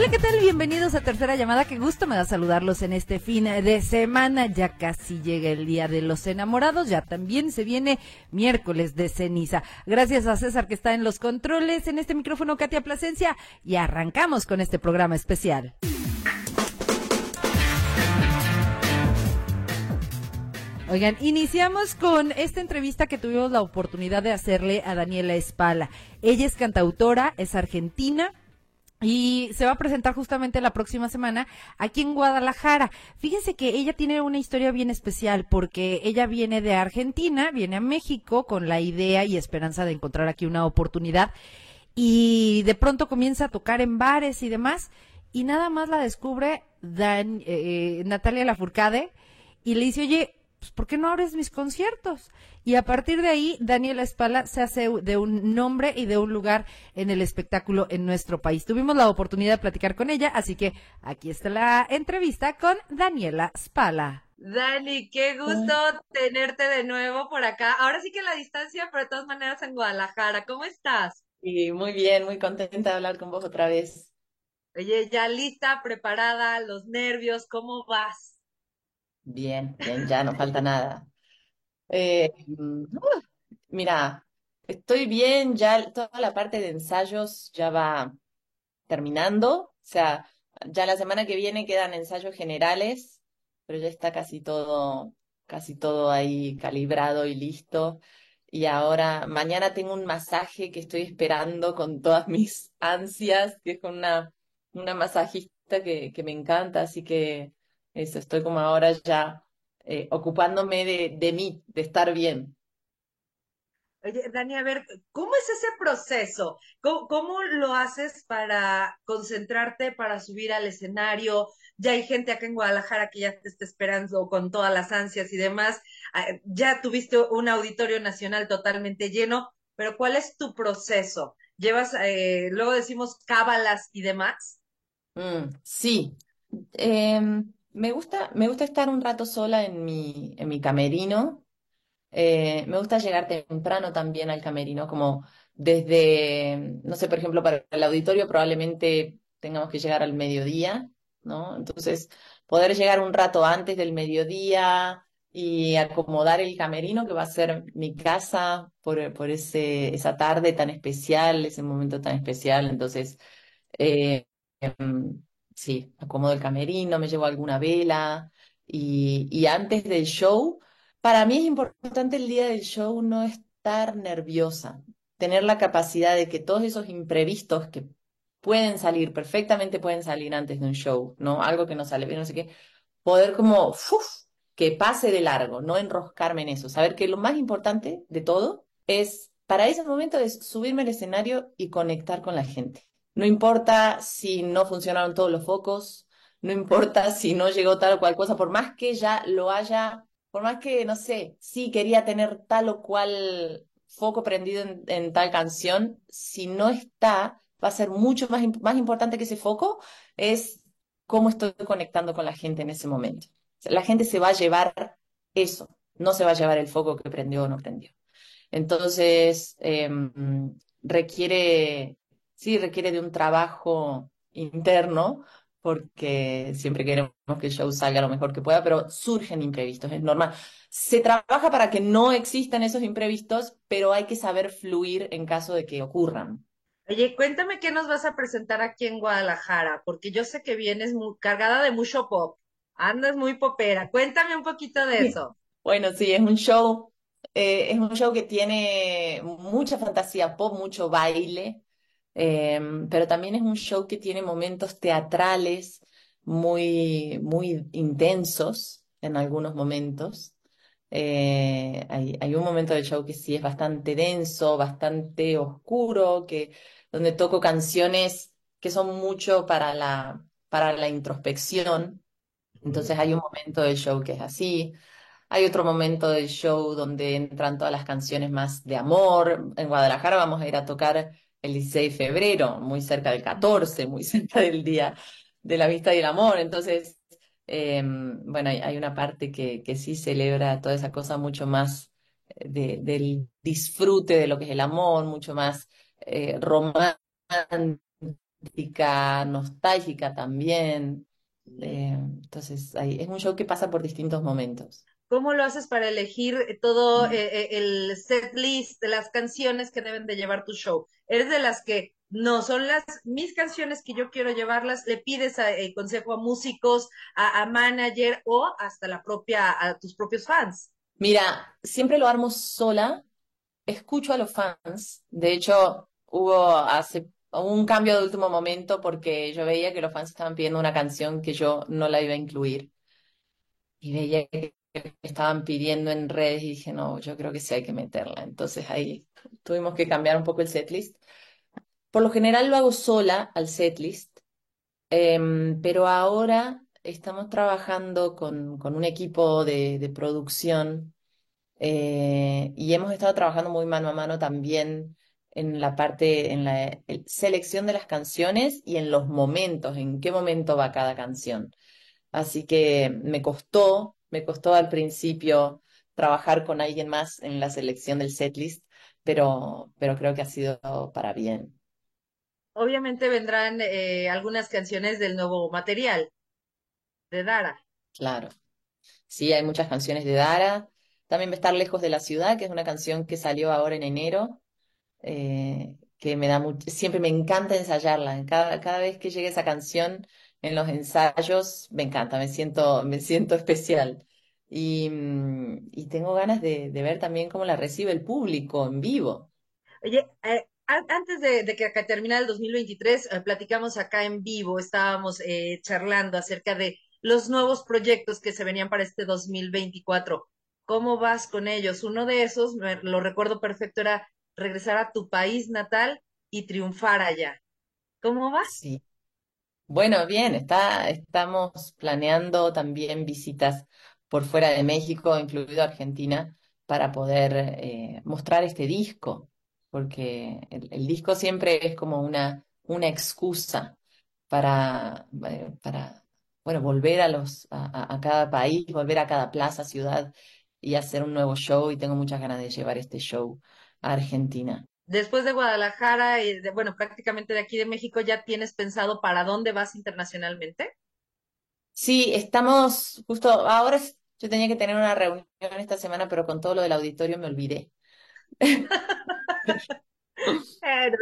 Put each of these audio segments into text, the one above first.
Hola, ¿qué tal? Bienvenidos a Tercera Llamada. Qué gusto me da saludarlos en este fin de semana. Ya casi llega el Día de los Enamorados. Ya también se viene miércoles de ceniza. Gracias a César que está en los controles. En este micrófono, Katia Plasencia. Y arrancamos con este programa especial. Oigan, iniciamos con esta entrevista que tuvimos la oportunidad de hacerle a Daniela Espala. Ella es cantautora, es argentina, y se va a presentar justamente la próxima semana aquí en Guadalajara. Fíjense que ella tiene una historia bien especial porque ella viene de Argentina, viene a México con la idea y esperanza de encontrar aquí una oportunidad y de pronto comienza a tocar en bares y demás y nada más la descubre Dan, eh, Natalia Lafourcade y le dice, oye, pues, ¿por qué no abres mis conciertos? Y a partir de ahí, Daniela Espala se hace de un nombre y de un lugar en el espectáculo en nuestro país. Tuvimos la oportunidad de platicar con ella, así que aquí está la entrevista con Daniela Spala. Dani, qué gusto tenerte de nuevo por acá. Ahora sí que la distancia, pero de todas maneras en Guadalajara. ¿Cómo estás? Sí, muy bien, muy contenta de hablar con vos otra vez. Oye, ya lista, preparada, los nervios, ¿cómo vas? Bien, bien, ya no falta nada. Eh, mira, estoy bien, ya toda la parte de ensayos ya va terminando, o sea, ya la semana que viene quedan ensayos generales, pero ya está casi todo, casi todo ahí calibrado y listo. Y ahora, mañana tengo un masaje que estoy esperando con todas mis ansias, que es con una, una masajista que, que me encanta, así que eso, estoy como ahora ya eh, ocupándome de, de mí, de estar bien. Oye, Dani, a ver, ¿cómo es ese proceso? ¿Cómo, lo haces para concentrarte, para subir al escenario? Ya hay gente acá en Guadalajara que ya te está esperando con todas las ansias y demás. Ah, ya tuviste un auditorio nacional totalmente lleno, pero ¿cuál es tu proceso? ¿Llevas, eh, luego decimos cábalas y demás? Mm, sí. Em, me gusta, me gusta estar un rato sola en mi, en mi camerino. Eh, me gusta llegar temprano también al camerino, como desde, no sé, por ejemplo, para el auditorio probablemente tengamos que llegar al mediodía, ¿no? Entonces, poder llegar un rato antes del mediodía y acomodar el camerino que va a ser mi casa por, por ese, esa tarde tan especial, ese momento tan especial. Entonces, eh, em, sí, acomodo el camerino, me llevo alguna vela y, y antes del show, para mí es importante el día del show no estar nerviosa, tener la capacidad de que todos esos imprevistos que pueden salir, perfectamente pueden salir antes de un show, ¿no? Algo que no sale bien, no sé qué, poder como, que pase de largo, no enroscarme en eso, saber que lo más importante de todo es, para ese momento, es subirme al escenario y conectar con la gente. No importa si no funcionaron todos los focos, no importa si no llegó tal o cual cosa, por más que ya lo haya, por más que, no sé, sí quería tener tal o cual foco prendido en, tal canción, si no está, va a ser mucho más, más importante que ese foco, es cómo estoy conectando con la gente en ese momento. la gente se va a llevar eso, no se va a llevar el foco que prendió o no prendió. Entonces, em, requiere sí requiere de un trabajo interno, porque siempre queremos que el show salga lo mejor que pueda, pero surgen imprevistos, es normal. Se trabaja para que no existan esos imprevistos, pero hay que saber fluir en caso de que ocurran. Oye, cuéntame qué nos vas a presentar aquí en Guadalajara, porque yo sé que vienes muy, cargada de mucho pop, andas muy popera. Cuéntame un poquito de eso. Bueno, sí, es un show, eh, es un show que tiene mucha fantasía pop, mucho baile, Em, pero también es un show que tiene momentos teatrales muy, muy intensos en algunos momentos. Eh, hay, hay, un momento del show que sí es bastante denso, bastante oscuro, que, donde toco canciones que son mucho para la, para la introspección. Entonces hay un momento del show que es así, hay otro momento del show donde entran todas las canciones más de amor. En Guadalajara vamos a ir a tocar el 16 de febrero, muy cerca del 14, muy cerca del Día de la Vista y el Amor. Entonces, eh, bueno, hay, hay, una parte que, que sí celebra toda esa cosa mucho más eh, de, del disfrute de lo que es el amor, mucho más eh, romántica, nostálgica también. Eh, entonces, hay, es un show que pasa por distintos momentos. ¿Cómo lo haces para elegir todo mm. eh, el set list las canciones que deben de llevar tu show? ¿Eres de las que no son las mis canciones que yo quiero llevarlas? ¿Le pides el consejo a músicos, a, a, manager o hasta la propia, a tus propios fans? Mira, siempre lo armo sola, escucho a los fans. De hecho, hubo hace un cambio de último momento porque yo veía que los fans estaban pidiendo una canción que yo no la iba a incluir. Y veía que estaban pidiendo en redes y dije, no, yo creo que sí hay que meterla. Entonces ahí tuvimos que cambiar un poco el setlist. Por lo general lo hago sola al setlist, em, pero ahora estamos trabajando con, con un equipo de, de producción eh, y hemos estado trabajando muy mano a mano también en la parte, en la selección de las canciones y en los momentos, en qué momento va cada canción. Así que me costó, me costó al principio trabajar con alguien más en la selección del setlist, pero, pero creo que ha sido para bien. Obviamente vendrán eh, algunas canciones del nuevo material de Dara. Claro. Sí, hay muchas canciones de Dara. También va a estar Lejos de la Ciudad, que es una canción que salió ahora en enero, eh, que me da mucho, siempre me encanta ensayarla. Cada, cada vez que llegue esa canción en los ensayos, me encanta, me siento, me siento especial. Y, mm, y tengo ganas de, de, ver también cómo la recibe el público en vivo. Oye, eh, antes de, de, que terminara el 2023, eh, platicamos acá en vivo, estábamos eh, charlando acerca de los nuevos proyectos que se venían para este 2024. ¿Cómo vas con ellos? Uno de esos, lo recuerdo perfecto, era regresar a tu país natal y triunfar allá. ¿Cómo vas? Sí. Bueno, bien, está, estamos planeando también visitas por fuera de México, incluido Argentina, para poder eh, mostrar este disco, porque el, disco siempre es como una, excusa para, eh, para bueno, volver a, los, a cada país, volver a cada plaza, ciudad y hacer un nuevo show y tengo muchas ganas de llevar este show a Argentina. Después de Guadalajara y de, bueno, prácticamente de aquí de México, ¿ya tienes pensado para dónde vas internacionalmente? Sí, estamos justo ahora yo tenía que tener una reunión esta semana, pero con todo lo del auditorio me olvidé. eh,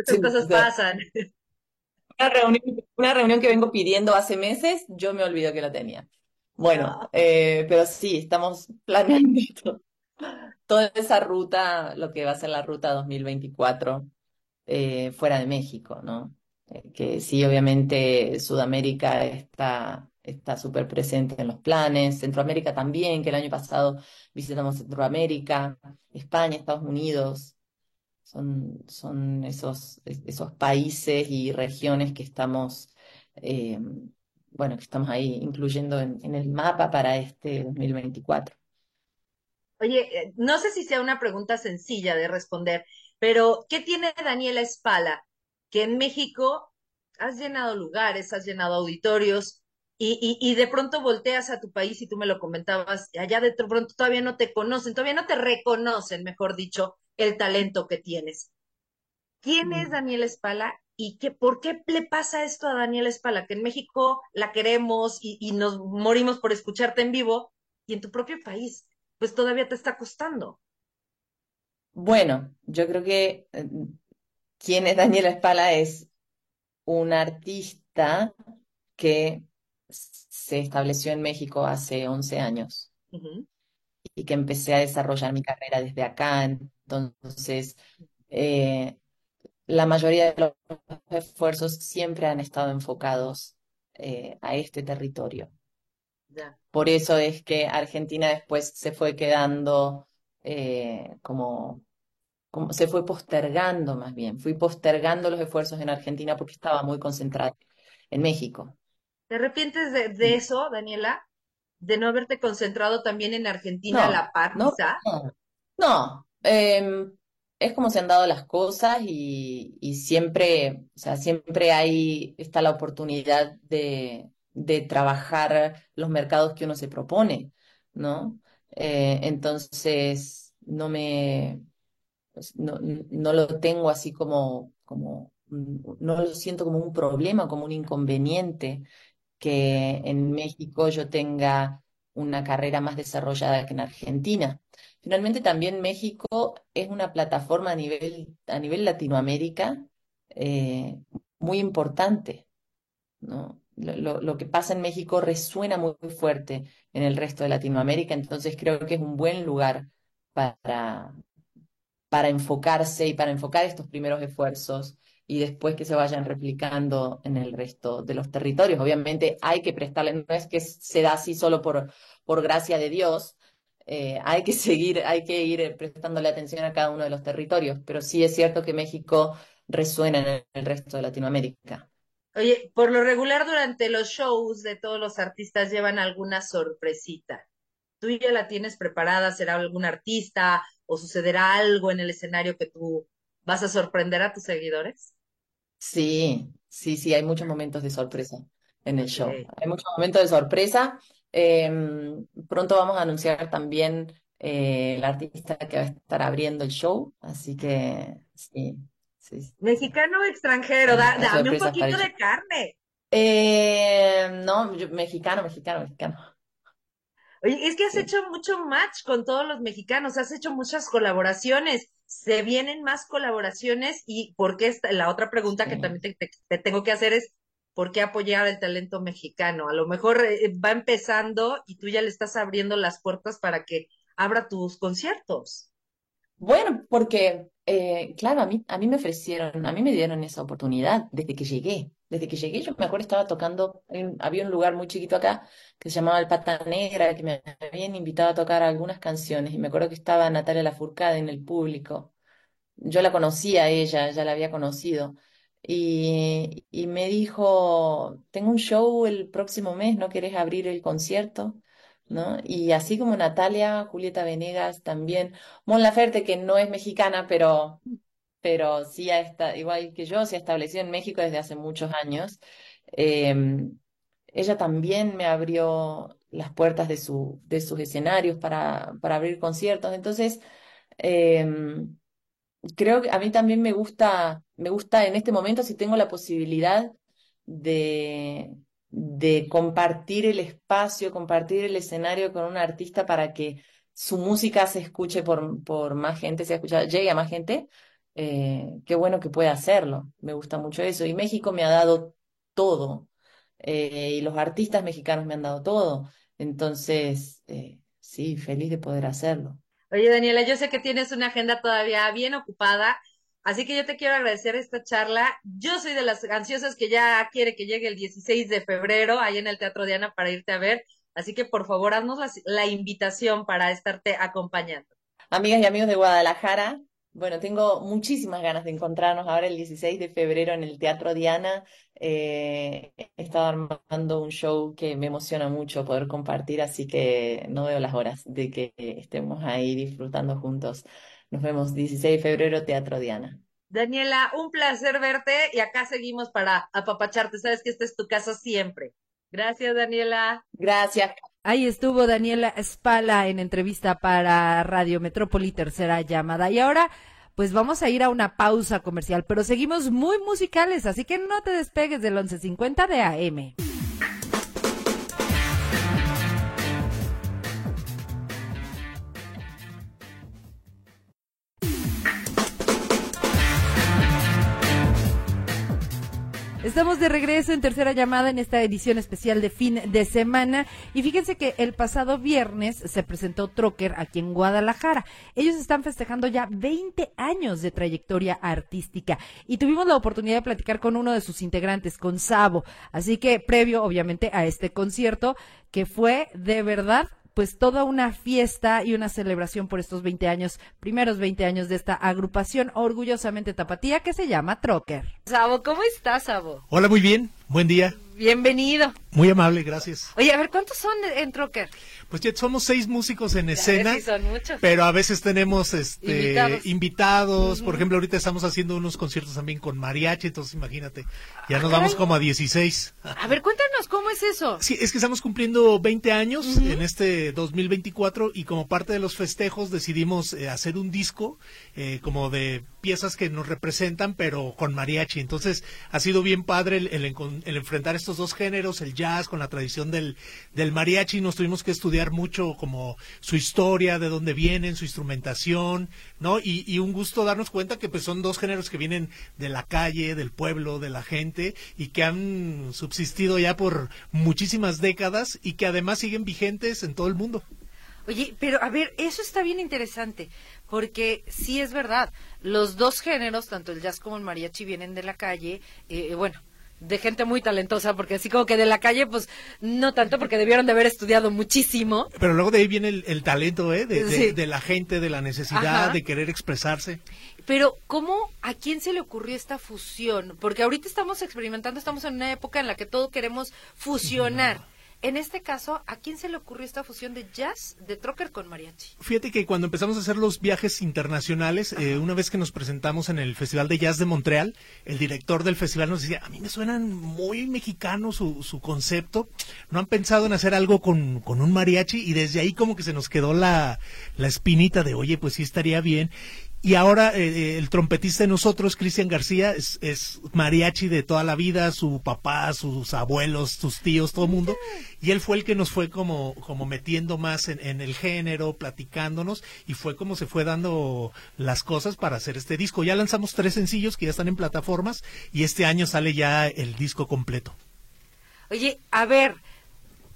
sí, cosas pasan. Una reunión, una reunión que vengo pidiendo hace meses, yo me olvido que la tenía. Bueno, ah. eh, pero sí, estamos planeando toda esa ruta, lo que va a ser la ruta 2024 eh, fuera de México, ¿no? Eh, que sí, obviamente Sudamérica está está súper presente en los planes, Centroamérica también, que el año pasado visitamos Centroamérica, España, Estados Unidos, son, son esos, esos países y regiones que estamos, eh, bueno, que estamos ahí incluyendo en, en el mapa para este 2024. Oye, eh, no sé si sea una pregunta sencilla de responder, pero ¿qué tiene Daniela Espala? Que en México has llenado lugares, has llenado auditorios y, y, y, de pronto volteas a tu país y tú me lo comentabas, allá de pronto todavía no te conocen, todavía no te reconocen, mejor dicho, el talento que tienes. ¿Quién es mm. Daniela Espala y qué, por qué le pasa esto a Daniela Espala? Que en México la queremos y, y nos morimos por escucharte en vivo y en tu propio país pues todavía te está costando. Bueno, yo creo que eh, quién es Daniela Espala es un artista que se estableció en México hace 11 años y que empecé a desarrollar mi carrera desde acá. Entonces, eh, la mayoría de los esfuerzos siempre han estado enfocados eh, a este territorio. Por eso es que Argentina después se fue quedando eh, como, como, se fue postergando más bien, fui postergando los esfuerzos en Argentina porque estaba muy concentrada en México. ¿Te arrepientes de, de eso, Daniela? de no haberte concentrado también en Argentina a la par, no, no, em, es como se han dado las cosas y, siempre, o sea, siempre hay, está la oportunidad de, trabajar los mercados que uno se propone, ¿no? Eh, entonces, no me, pues, no, no, lo tengo así como, como, no lo siento como un problema, como un inconveniente que en México yo tenga una carrera más desarrollada que en Argentina. Finalmente también México es una plataforma a nivel, a nivel Latinoamérica eh, muy importante. ¿no? Lo, lo, que pasa en México resuena muy, fuerte en el resto de Latinoamérica, entonces creo que es un buen lugar para, para enfocarse y para enfocar estos primeros esfuerzos y después que se vayan replicando en el resto de los territorios. Obviamente hay que prestarle, no es que se da así solo por, por gracia de Dios, eh, hay que seguir, hay que ir prestándole atención a cada uno de los territorios, pero sí es cierto que México resuena en el resto de Latinoamérica. Oye, por lo regular durante los shows de todos los artistas llevan alguna sorpresita. ¿Tú ya la tienes preparada? ¿Será algún artista o sucederá algo en el escenario que tú vas a sorprender a tus seguidores? Sí, sí, sí, hay muchos momentos de sorpresa en el show. Hay muchos momentos de sorpresa. Em, pronto vamos a anunciar también eh, el artista que va a estar abriendo el show, así que sí. Sí. ¿Mexicano o extranjero? dame un poquito de carne. Eh, no, mexicano, mexicano, mexicano. Oye, es que has hecho mucho match con todos los mexicanos, has hecho muchas colaboraciones se vienen más colaboraciones y por qué esta, la otra pregunta que también te, tengo que hacer es ¿por qué apoyar el talento mexicano? A lo mejor eh, va empezando y tú ya le estás abriendo las puertas para que abra tus conciertos. Bueno, porque, eh, claro, a mí, a mí me ofrecieron, a mí me dieron esa oportunidad desde que llegué. Desde que llegué, yo me acuerdo, estaba tocando, había un lugar muy chiquito acá que se llamaba El Pata Negra, que me habían invitado a tocar algunas canciones, y me acuerdo que estaba Natalia Lafourcade en el público. Yo la conocía a ella, ya la había conocido. Y, y me dijo, tengo un show el próximo mes, ¿no querés abrir el concierto? ¿No? Y así como Natalia, Julieta Venegas también, Mon Laferte, que no es mexicana, pero, pero sí está, igual que yo, se ha establecido en México desde hace muchos años. Em, ella también me abrió las puertas de, su, de sus escenarios para, para abrir conciertos. Entonces, em, creo que a mí también me gusta, me gusta en este momento, si tengo la posibilidad de, de compartir el espacio, compartir el escenario con un artista para que su música se escuche por, por más gente, se escucha, llegue a más gente, eh, qué bueno que pueda hacerlo. Me gusta mucho eso. Y México me ha dado todo. Eh, y los artistas mexicanos me han dado todo. Entonces, eh, sí, feliz de poder hacerlo. Oye, Daniela, yo sé que tienes una agenda todavía bien ocupada Así que yo te quiero agradecer esta charla. Yo soy de las ansiosas que ya quiere que llegue el 16 de febrero ahí en el Teatro Diana para irte a ver. Así que por favor, haznos la, invitación para estarte acompañando. Amigas y amigos de Guadalajara, bueno, tengo muchísimas ganas de encontrarnos ahora el 16 de febrero en el Teatro Diana. Eh, he estado armando un show que me emociona mucho poder compartir, así que no veo las horas de que estemos ahí disfrutando juntos. Nos vemos 16 de febrero, Teatro Diana. Daniela, un placer verte y acá seguimos para apapacharte. Sabes que esta es tu casa siempre. Gracias, Daniela. Gracias. Ahí estuvo Daniela Spala en entrevista para Radio Metrópoli, tercera llamada. Y ahora, pues vamos a ir a una pausa comercial, pero seguimos muy musicales, así que no te despegues del 1150 de AM. Estamos de regreso en tercera llamada en esta edición especial de fin de semana y fíjense que el pasado viernes se presentó Trocker aquí en Guadalajara. Ellos están festejando ya 20 años de trayectoria artística y tuvimos la oportunidad de platicar con uno de sus integrantes, con Sabo. Así que previo obviamente a este concierto que fue de verdad pues toda una fiesta y una celebración por estos 20 años, primeros 20 años de esta agrupación orgullosamente tapatía que se llama Trocker. Sabo, ¿cómo estás, Sabo? Hola, muy bien. Buen día. Bienvenido. Muy amable, gracias. Oye, a ver, ¿cuántos son en Trocker? Pues ya somos seis músicos en escena, sí son muchos. pero a veces tenemos este Invitados. invitados. Por ejemplo, ahorita estamos haciendo unos conciertos también con mariachi, entonces imagínate, ya nos caray. vamos como a 16. A ver, cuéntanos, ¿cómo es eso? Sí, es que estamos cumpliendo 20 años en este 2024 y como parte de los festejos decidimos eh, hacer un disco eh, como de piezas que nos representan, pero con mariachi. Entonces ha sido bien padre el, el enfrentar estos dos géneros, el jazz con la tradición del, del mariachi. Nos tuvimos que estudiar mucho como su historia, de dónde vienen, su instrumentación, ¿no? Y, y un gusto darnos cuenta que pues son dos géneros que vienen de la calle, del pueblo, de la gente y que han subsistido ya por muchísimas décadas y que además siguen vigentes en todo el mundo. Oye, pero a ver, eso está bien interesante, porque sí es verdad, los dos géneros, tanto el jazz como el mariachi, vienen de la calle, eh, bueno, de gente muy talentosa, porque así como que de la calle, pues no tanto, porque debieron de haber estudiado muchísimo. Pero luego de ahí viene el, el talento, ¿eh? De, de- Sí. de la gente, de la necesidad, Ajá. de querer expresarse. Pero, ¿cómo, a quién se le ocurrió esta fusión? Porque ahorita estamos experimentando, estamos en una época en la que todo queremos fusionar. En este caso, ¿a quién se le ocurrió esta fusión de jazz, de trocker con mariachi? Fíjate que cuando empezamos a hacer los viajes internacionales, eh, una vez que nos presentamos en el Festival de Jazz de Montreal, el director del festival nos decía, a mí me suenan muy mexicano su, su concepto, no han pensado en hacer algo con, con un mariachi y desde ahí como que se nos quedó la, la espinita de, oye, pues sí estaría bien. Y ahora eh, eh, el trompetista de nosotros, Cristian García, es, mariachi de toda la vida, su papá, sus abuelos, sus tíos, todo el mundo. Y él fue el que nos fue como, como metiendo más en, en el género, platicándonos, y fue como se fue dando las cosas para hacer este disco. Ya lanzamos tres sencillos que ya están en plataformas, y este año sale ya el disco completo. Oye, a ver,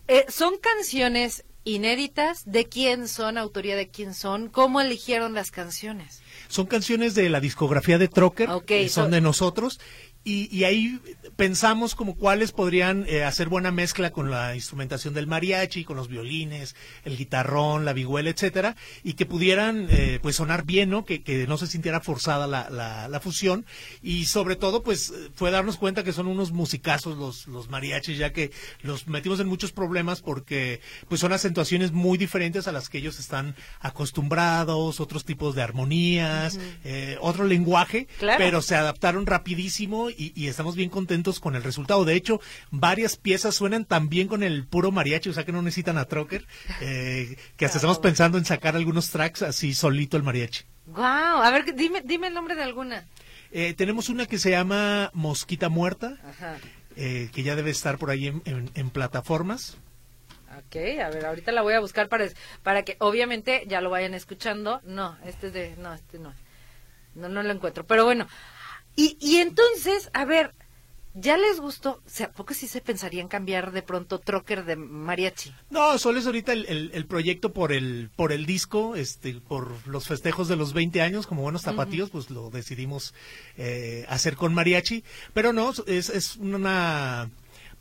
eh, ¿son canciones inéditas? ¿De quién son? ¿Autoría de quién son? ¿Cómo eligieron las canciones? Son canciones de la discografía de Trocker, Ok, que son so- de nosotros, y, y ahí pensamos como cuáles podrían eh, hacer buena mezcla con la instrumentación del mariachi, con los violines, el guitarrón, la vihuela, etcétera, y que pudieran eh, pues sonar bien, ¿no? Que, que no se sintiera forzada la, la, la fusión, y sobre todo pues fue darnos cuenta que son unos musicazos los, los mariachis, ya que los metimos en muchos problemas porque pues son acentuaciones muy diferentes a las que ellos están acostumbrados, otros tipos de armonías, eh, otro lenguaje, Claro. pero se adaptaron rapidísimo y, y estamos bien contentos con el resultado. De hecho, varias piezas suenan tan bien con el puro mariachi, o sea que no necesitan a Trocker, eh, que hasta estamos pensando en sacar algunos tracks así solito el mariachi. Wow, a ver, dime, dime el nombre de alguna. Eh, tenemos una que se llama Mosquita Muerta, Ajá. eh, que ya debe estar por ahí en, en- en plataformas. Ok, a ver, ahorita la voy a buscar para, para que obviamente ya lo vayan escuchando. No, este es de... No, este no. No, no lo encuentro. Pero bueno. Y, y entonces, a ver, ¿ya les gustó? O sea, ¿a poco sí se pensarían cambiar de pronto trocker de mariachi? No, solo es ahorita el, el- el proyecto por el por el disco, este, por los festejos de los 20 años, como buenos zapatillos, pues lo decidimos eh, hacer con mariachi. Pero no, es, es una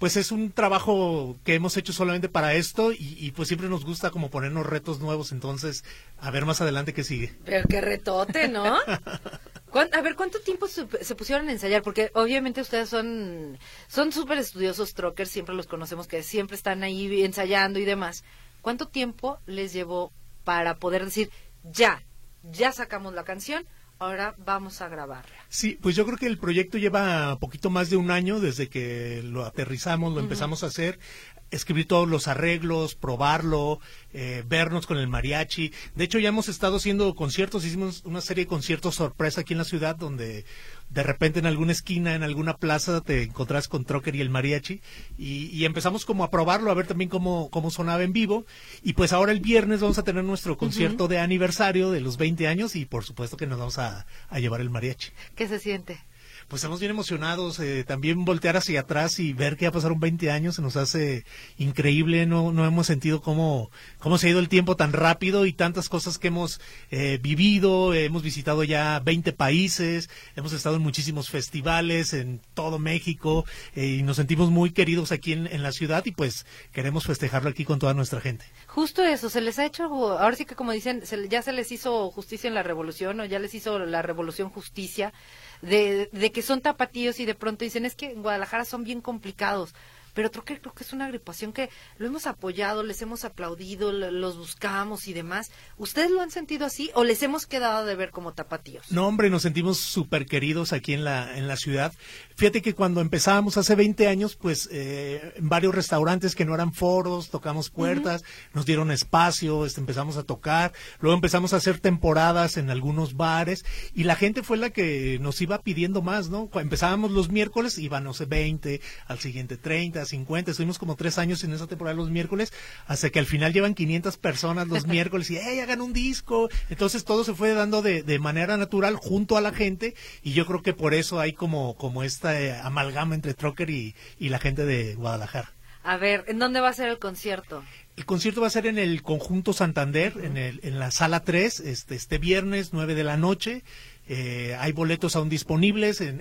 pues es un trabajo que hemos hecho solamente para esto y, y pues siempre nos gusta como ponernos retos nuevos, entonces a ver más adelante qué sigue. Pero qué retote, ¿no? ¿Cuán- A ver, ¿cuánto tiempo se, se pusieron a ensayar? Porque obviamente ustedes son son súper estudiosos trockers, siempre los conocemos que siempre están ahí ensayando y demás. ¿Cuánto tiempo les llevó para poder decir, ya, ya sacamos la canción, ahora vamos a grabarla? Sí, pues yo creo que el proyecto lleva poquito más de un año desde que lo aterrizamos, lo empezamos a hacer, escribir todos los arreglos, probarlo, eh, vernos con el mariachi. De hecho, ya hemos estado haciendo conciertos, hicimos una serie de conciertos sorpresa aquí en la ciudad donde de repente en alguna esquina, en alguna plaza, te encontrás con Trocker y el mariachi y, y empezamos como a probarlo, a ver también cómo, cómo sonaba en vivo. Y pues ahora el viernes vamos a tener nuestro concierto de aniversario de los 20 años y por supuesto que nos vamos a, a llevar el mariachi ¿Qué se siente? Pues estamos bien emocionados. eh, también voltear hacia atrás y ver que ya pasaron 20 años se nos hace increíble. No, no hemos sentido cómo, cómo se ha ido el tiempo tan rápido y tantas cosas que hemos eh, vivido. Hemos visitado ya 20 países, hemos estado en muchísimos festivales en todo México eh, y nos sentimos muy queridos aquí en, en la ciudad y pues queremos festejarlo aquí con toda nuestra gente. Justo eso, se les ha hecho, ahora sí que como dicen, se- ya se les hizo justicia en la revolución o ya les hizo la revolución justicia. De, de que son tapatíos y de pronto dicen es que en Guadalajara son bien complicados pero creo que, creo que es una agrupación que lo hemos apoyado, les hemos aplaudido, los buscamos y demás. ¿Ustedes lo han sentido así o les hemos quedado de ver como tapatíos? No, hombre, nos sentimos súper queridos aquí en la, en la ciudad. Fíjate que cuando empezábamos hace 20 años, pues eh, en varios restaurantes que no eran foros, tocamos puertas, nos dieron espacio, este, empezamos a tocar, luego empezamos a hacer temporadas en algunos bares y la gente fue la que nos iba pidiendo más, ¿no? Empezábamos los miércoles, iban, no sé, 20, al siguiente 30, 50, estuvimos como tres años en esa temporada los miércoles, hasta que al final llevan 500 personas los miércoles y, hey, hagan un disco. Entonces todo se fue dando de, de manera natural junto a la gente y yo creo que por eso hay como, como esta eh, amalgama entre Trocker y, y la gente de Guadalajara. A ver, ¿en dónde va a ser el concierto? El concierto va a ser en el Conjunto Santander, en, el, en la sala 3, este, este viernes, 9 de la noche. Eh, hay boletos aún disponibles en,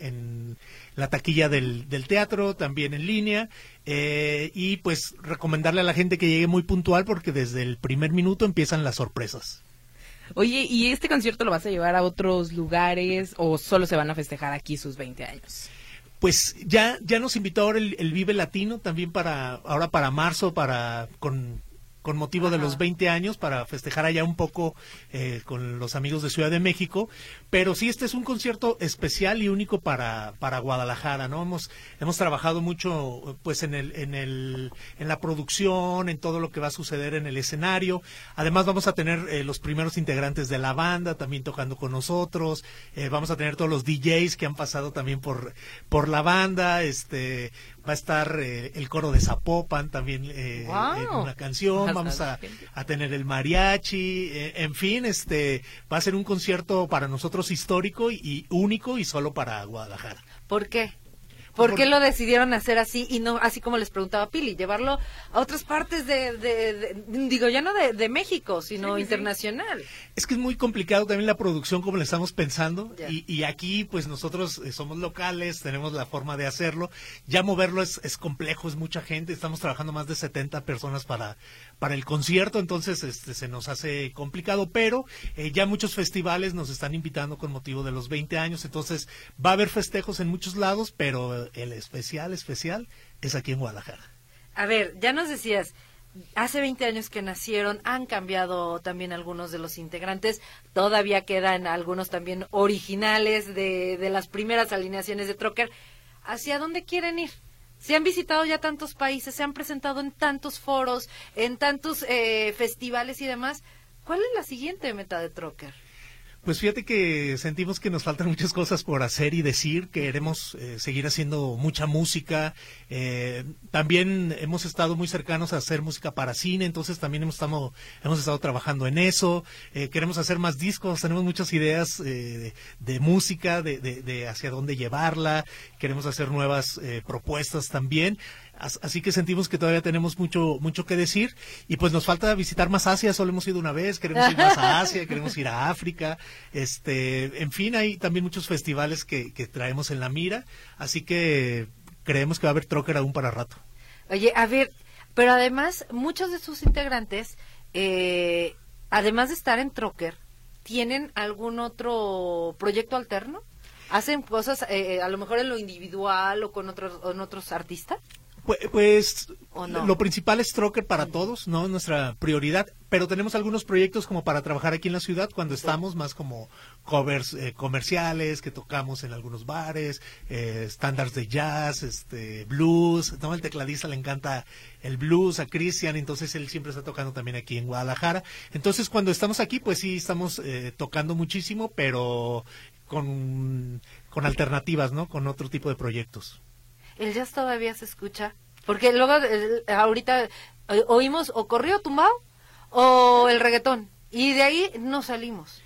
en, la taquilla del, del, teatro, también en línea. Eh, y pues recomendarle a la gente que llegue muy puntual porque desde el primer minuto empiezan las sorpresas. Oye, ¿y este concierto lo vas a llevar a otros lugares o solo se van a festejar aquí sus 20 años? Pues ya, ya nos invitó ahora el, el Vive Latino también para, ahora para marzo, para, con con motivo de los 20 años para festejar allá un poco eh, con los amigos de Ciudad de México. Pero sí, este es un concierto especial y único para, para Guadalajara, ¿no? Hemos, hemos trabajado mucho pues en, el, en, el, en la producción, en todo lo que va a suceder en el escenario. Además vamos a tener eh, los primeros integrantes de la banda también tocando con nosotros. Eh, vamos a tener todos los DJs que han pasado también por, por la banda. Este, va a estar eh, el coro de Zapopan también eh, en una canción, vamos a, tener el mariachi, eh, en fin, este va a ser un concierto para nosotros histórico y único y solo para Guadalajara. ¿Por qué? ¿Por qué lo decidieron hacer así y no así como les preguntaba Pili, llevarlo a otras partes de, digo, ya no de, México, sino internacional? Es que es muy complicado también la producción como le estamos pensando y, aquí pues nosotros eh, somos locales, tenemos la forma de hacerlo, ya moverlo es, es complejo, es mucha gente, estamos trabajando más de 70 personas para, para el concierto, entonces este, se nos hace complicado, pero eh, ya muchos festivales nos están invitando con motivo de los 20 años, entonces va a haber festejos en muchos lados, pero el especial, especial es aquí en Guadalajara. A ver, ya nos decías, hace 20 años que nacieron, han cambiado también algunos de los integrantes, todavía quedan algunos también originales de, de las primeras alineaciones de Trocker. ¿Hacia dónde quieren ir? Se han visitado ya tantos países, se han presentado en tantos foros, en tantos eh, festivales y demás. ¿Cuál es la siguiente meta de Trocker? Pues fíjate que sentimos que nos faltan muchas cosas por hacer y decir, queremos eh, seguir haciendo mucha música. Eh, también hemos estado muy cercanos a hacer música para cine, entonces también hemos estado, hemos estado trabajando en eso. Eh, queremos hacer más discos, tenemos muchas ideas de, música, de, de, hacia dónde llevarla. Queremos hacer nuevas propuestas también. Así que sentimos que todavía tenemos mucho mucho que decir y pues nos falta visitar más Asia, solo hemos ido una vez, queremos ir más a Asia, queremos ir a África, este, en fin, hay también muchos festivales que, que traemos en la mira, así que creemos que va a haber trocker aún para rato. Oye, a ver, pero además muchos de sus integrantes, eh, además de estar en trocker, ¿tienen algún otro proyecto alterno? ¿Hacen cosas eh, a lo mejor en lo individual o con otros, con otros artistas? Pues, lo principal es Trocker para todos, ¿no? Nuestra prioridad, pero tenemos algunos proyectos como para trabajar aquí en la ciudad cuando estamos, más como covers eh, comerciales que tocamos en algunos bares, eh, estándares de jazz, este, blues, ¿no? El tecladista le encanta el blues a Cristian, entonces él siempre está tocando también aquí en Guadalajara. Entonces cuando estamos aquí, pues sí, estamos eh, tocando muchísimo, pero con, con alternativas, ¿no? Con otro tipo de proyectos el jazz todavía se escucha. Porque luego, ahorita eh, oímos o corrió tumbado o el reggaetón. Y de ahí no salimos.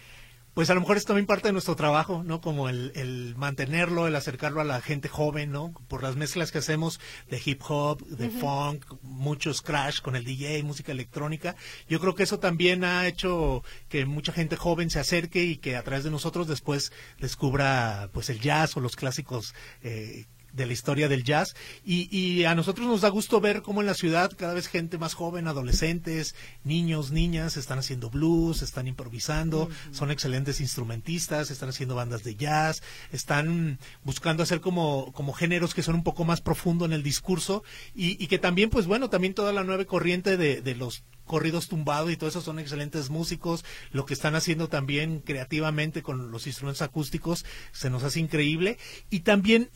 Pues a lo mejor es también parte de nuestro trabajo, ¿no? Como el, el, mantenerlo, el acercarlo a la gente joven, ¿no? Por las mezclas que hacemos de hip hop, de funk, muchos crash con el DJ, música electrónica. Yo creo que eso también ha hecho que mucha gente joven se acerque y que a través de nosotros después descubra pues el jazz o los clásicos eh, de la historia del jazz y, y, a nosotros nos da gusto ver cómo en la ciudad cada vez gente más joven, adolescentes, niños, niñas, están haciendo blues, están improvisando, son excelentes instrumentistas, están haciendo bandas de jazz, están buscando hacer como, como géneros que son un poco más profundo en el discurso y, y que también, pues bueno, también toda la nueva corriente de, de los corridos tumbados y todo eso son excelentes músicos. Lo que están haciendo también creativamente con los instrumentos acústicos se nos hace increíble. Y también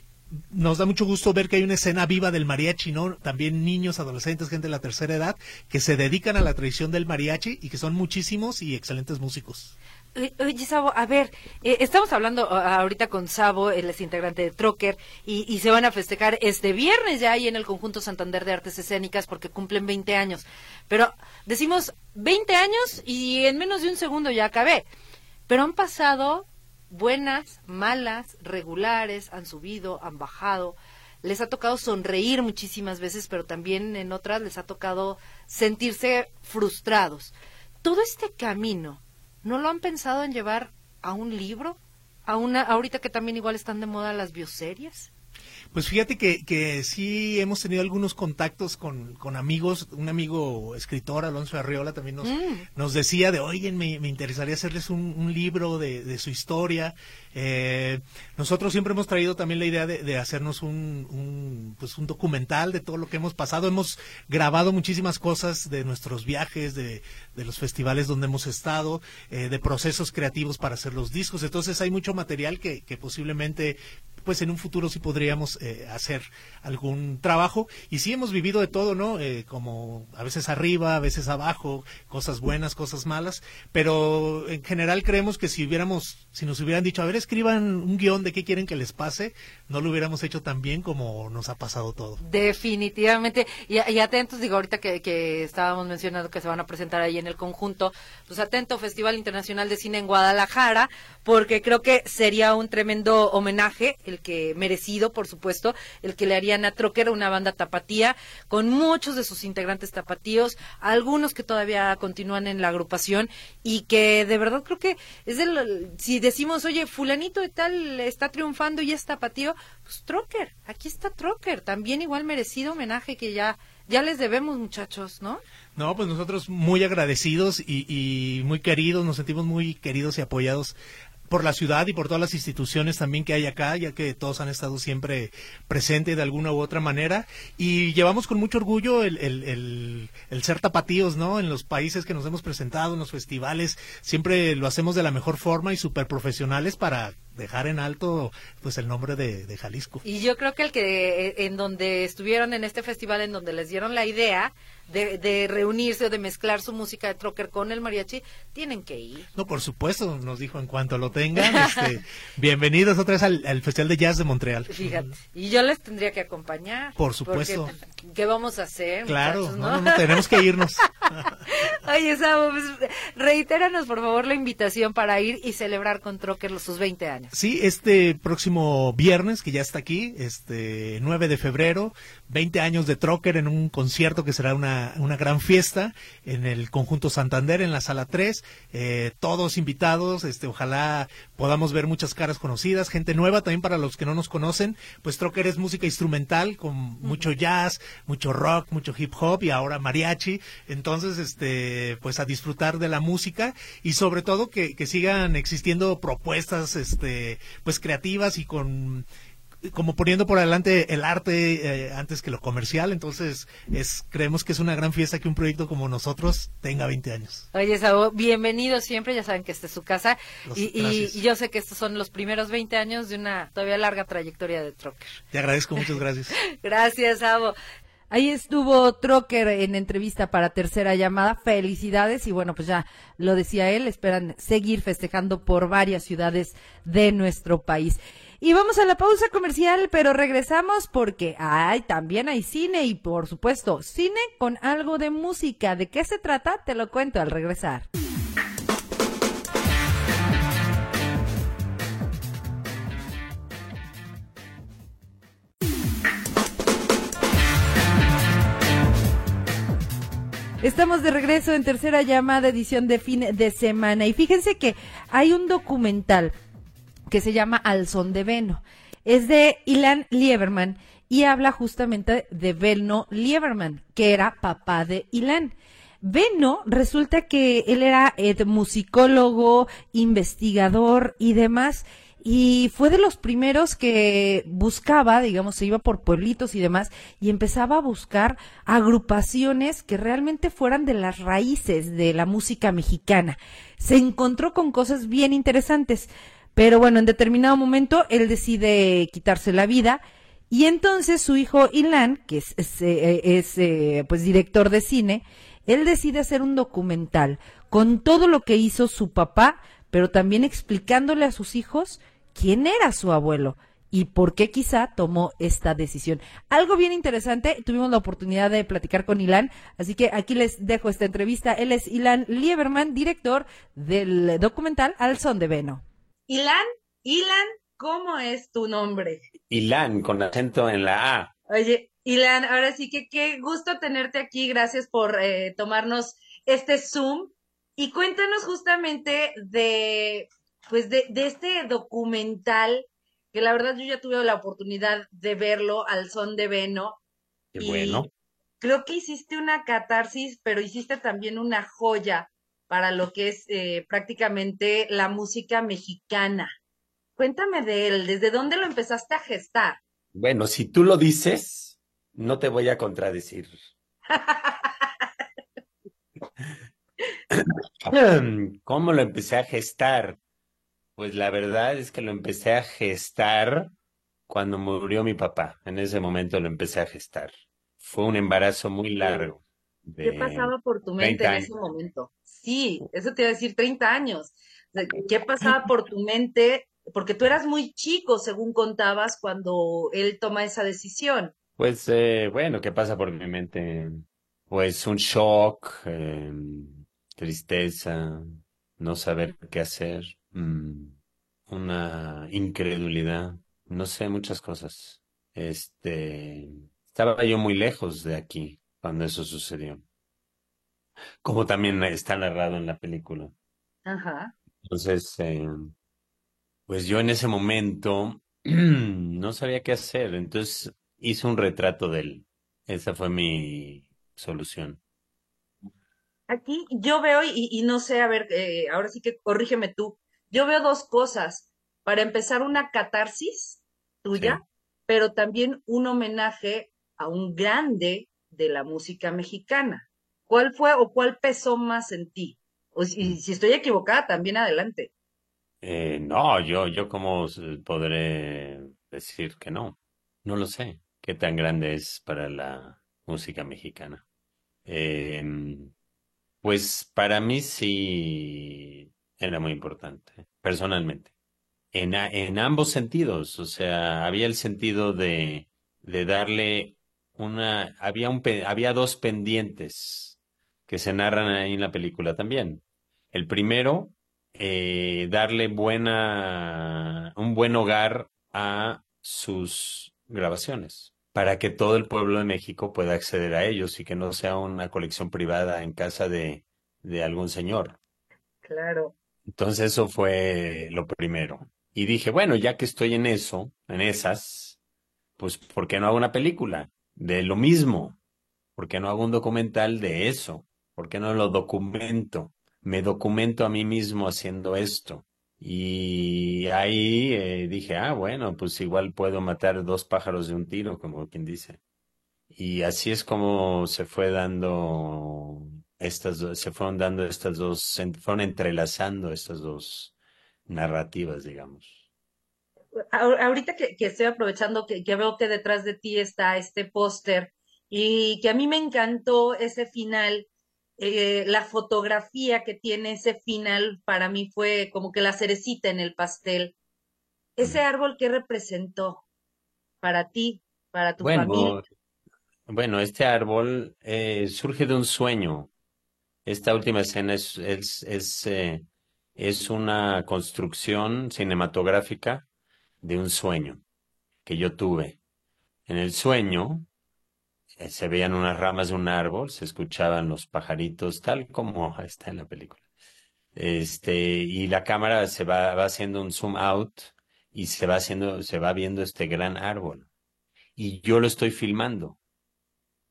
nos da mucho gusto ver que hay una escena viva del mariachi, ¿no? También niños, adolescentes, gente de la tercera edad que se dedican a la tradición del mariachi y que son muchísimos y excelentes músicos. Oye, Sabo, a ver, eh, estamos hablando ahorita con Sabo, él es integrante de Trocker, y, y, se van a festejar este viernes ya ahí en el Conjunto Santander de Artes Escénicas porque cumplen 20 años. Pero decimos 20 años y en menos de un segundo ya acabé. Pero han pasado buenas, malas, regulares, han subido, han bajado. Les ha tocado sonreír muchísimas veces, pero también en otras les ha tocado sentirse frustrados. Todo este camino ¿No lo han pensado en llevar a un libro? ¿A una, ahorita que también igual están de moda las bioseries? Pues fíjate que, que sí hemos tenido algunos contactos con, con amigos, un amigo escritor, Alonso Arriola, también nos, mm. nos decía de, oigan, me, me interesaría hacerles un, un libro de, de, su historia. Eh, nosotros siempre hemos traído también la idea de, de hacernos un, un, pues un documental de todo lo que hemos pasado. Hemos grabado muchísimas cosas de nuestros viajes, de, de los festivales donde hemos estado, eh, de procesos creativos para hacer los discos. Entonces hay mucho material que, que posiblemente pues en un futuro sí podríamos eh, hacer algún trabajo. Y sí hemos vivido de todo, ¿no? Eh, como a veces arriba, a veces abajo, cosas buenas, cosas malas. Pero en general creemos que si hubiéramos, si nos hubieran dicho, a ver, escriban un guion de qué quieren que les pase, no lo hubiéramos hecho tan bien como nos ha pasado todo. Definitivamente. Y, atentos, digo, ahorita que, que estábamos mencionando que se van a presentar ahí en el conjunto, pues atento, Festival Internacional de Cine en Guadalajara, porque creo que sería un tremendo homenaje, que merecido, por supuesto, el que le harían a Trocker, una banda tapatía, con muchos de sus integrantes tapatíos, algunos que todavía continúan en la agrupación y que de verdad creo que es el, si decimos, oye, fulanito de tal está triunfando y es tapatío, pues Trocker, aquí está Trocker, también igual merecido homenaje que ya ya les debemos, muchachos, ¿no? No, pues nosotros muy agradecidos y, y, muy queridos, nos sentimos muy queridos y apoyados por la ciudad y por todas las instituciones también que hay acá, ya que todos han estado siempre presentes de alguna u otra manera. Y llevamos con mucho orgullo el, el, el, el, ser tapatíos, ¿no? En los países que nos hemos presentado, en los festivales, siempre lo hacemos de la mejor forma y súper profesionales para dejar en alto pues el nombre de, de, Jalisco. Y yo creo que el que eh, en donde estuvieron en este festival, en donde les dieron la idea, de, de, reunirse o de mezclar su música de trocker con el mariachi, tienen que ir. No, por supuesto, nos dijo en cuanto lo tengan. este, bienvenidos otra vez al, al, Festival de Jazz de Montreal. Fíjate, y yo les tendría que acompañar. Por supuesto. ¿Qué vamos a hacer? Claro, ¿no? No, no, tenemos que irnos. Oye, Sabo, pues, reitéranos por favor la invitación para ir y celebrar con Trocker sus 20 años. Sí, este próximo viernes, que ya está aquí, este 9 de febrero, 20 años de Trocker en un concierto que será una, una gran fiesta en el conjunto Santander, en la sala 3. Eh, todos invitados, este, ojalá podamos ver muchas caras conocidas, gente nueva también para los que no nos conocen. Pues Trocker es música instrumental con mucho jazz, mucho rock, mucho hip hop y ahora mariachi. Entonces, este, pues a disfrutar de la música y sobre todo que, que sigan existiendo propuestas, este, pues creativas y con como poniendo por adelante el arte eh, antes que lo comercial, entonces es creemos que es una gran fiesta que un proyecto como nosotros tenga 20 años. Oye, Sabo, bienvenido siempre, ya saben que esta es su casa y, y, y, yo sé que estos son los primeros 20 años de una todavía larga trayectoria de Trocker. Te agradezco, muchas gracias. gracias, Sabo. Ahí estuvo Trocker en entrevista para tercera llamada. Felicidades y bueno, pues ya lo decía él, esperan seguir festejando por varias ciudades de nuestro país. Y vamos a la pausa comercial, pero regresamos porque hay también hay cine y por supuesto cine con algo de música. ¿De qué se trata? Te lo cuento al regresar. Estamos de regreso en tercera llamada edición de fin de semana y fíjense que hay un documental que se llama Al son de Veno. es de Ilan Lieberman y habla justamente de Velno Lieberman, que era papá de Ilan. Benno resulta que él era eh, musicólogo, investigador y demás, y fue de los primeros que buscaba, digamos, se iba por pueblitos y demás, y empezaba a buscar agrupaciones que realmente fueran de las raíces de la música mexicana. Se encontró con cosas bien interesantes, pero bueno, en determinado momento él decide quitarse la vida. Y entonces su hijo Ilan, que es, es, eh, es eh, pues director de cine, él decide hacer un documental con todo lo que hizo su papá, pero también explicándole a sus hijos quién era su abuelo y por qué quizá tomó esta decisión. Algo bien interesante, tuvimos la oportunidad de platicar con Ilan, así que aquí les dejo esta entrevista. Él es Ilan Lieberman, director del documental Al Son de Veno. Ilan, Ilan, ¿cómo es tu nombre? Ilan, con acento en la A. Oye, Ilan, ahora sí que qué gusto tenerte aquí, gracias por eh, tomarnos este Zoom y cuéntanos justamente de pues de, de este documental, que la verdad yo ya tuve la oportunidad de verlo al son de Veno. Qué bueno. Creo que hiciste una catarsis, pero hiciste también una joya para lo que es eh, prácticamente la música mexicana. Cuéntame de él, ¿desde dónde lo empezaste a gestar? Bueno, si tú lo dices, no te voy a contradecir. ¿Cómo lo empecé a gestar? Pues la verdad es que lo empecé a gestar cuando murió mi papá. En ese momento lo empecé a gestar. Fue un embarazo muy largo. ¿Qué pasaba por tu mente en ese momento? Sí, eso te iba a decir 30 años. ¿Qué pasaba por tu mente? Porque tú eras muy chico, según contabas, cuando él toma esa decisión. Pues eh, bueno, ¿qué pasa por mi mente? Pues un shock, eh, tristeza, no saber qué hacer. Mm, una incredulidad, no sé, muchas cosas. Este, estaba yo muy lejos de aquí cuando eso sucedió. Como también está narrado en la película. Ajá. Entonces, eh, pues yo en ese momento no sabía qué hacer, entonces hice un retrato de él. Esa fue mi solución. Aquí yo veo, y, y no sé, a ver, eh, ahora sí que corrígeme tú, yo veo dos cosas. Para empezar, una catarsis tuya, pero también un homenaje a un grande de la música mexicana. ¿Cuál fue o cuál pesó más en ti? O si, si estoy equivocada, también adelante. Eh, no, yo, yo cómo podré decir que no. No lo sé. ¿Qué tan grande es para la música mexicana? Eh, pues para mí sí era muy importante, personalmente. En, en ambos sentidos, o sea, había el sentido de, de darle una, había, un, había dos pendientes que se narran ahí en la película también. El primero, eh, darle buena, un buen hogar a sus grabaciones para que todo el pueblo de México pueda acceder a ellos y que no sea una colección privada en casa de, de algún señor. Claro. Entonces eso fue lo primero. Y dije, bueno, ya que estoy en eso, en esas, pues ¿por qué no hago una película de lo mismo? ¿Por qué no hago un documental de eso? ¿Por qué no lo documento? Me documento a mí mismo haciendo esto. Y ahí eh, dije, ah, bueno, pues igual puedo matar dos pájaros de un tiro, como quien dice. Y así es como se fue dando estas se fueron dando estas dos, se fueron entrelazando estas dos narrativas, digamos. Ahorita que, estoy aprovechando que, veo que detrás de ti está este póster y que a mí me encantó ese final, eh, la fotografía que tiene ese final para mí fue como que la cerecita en el pastel. Ese árbol que representó para ti, para tu familia. Bueno, este árbol eh, surge de un sueño esta última escena es, es, es, eh, es una construcción cinematográfica de un sueño que yo tuve. En el sueño se veían unas ramas de un árbol, se escuchaban los pajaritos, tal como está en la película. Este, y la cámara se va, va haciendo un zoom out y se va haciendo, se va viendo este gran árbol. Y yo lo estoy filmando.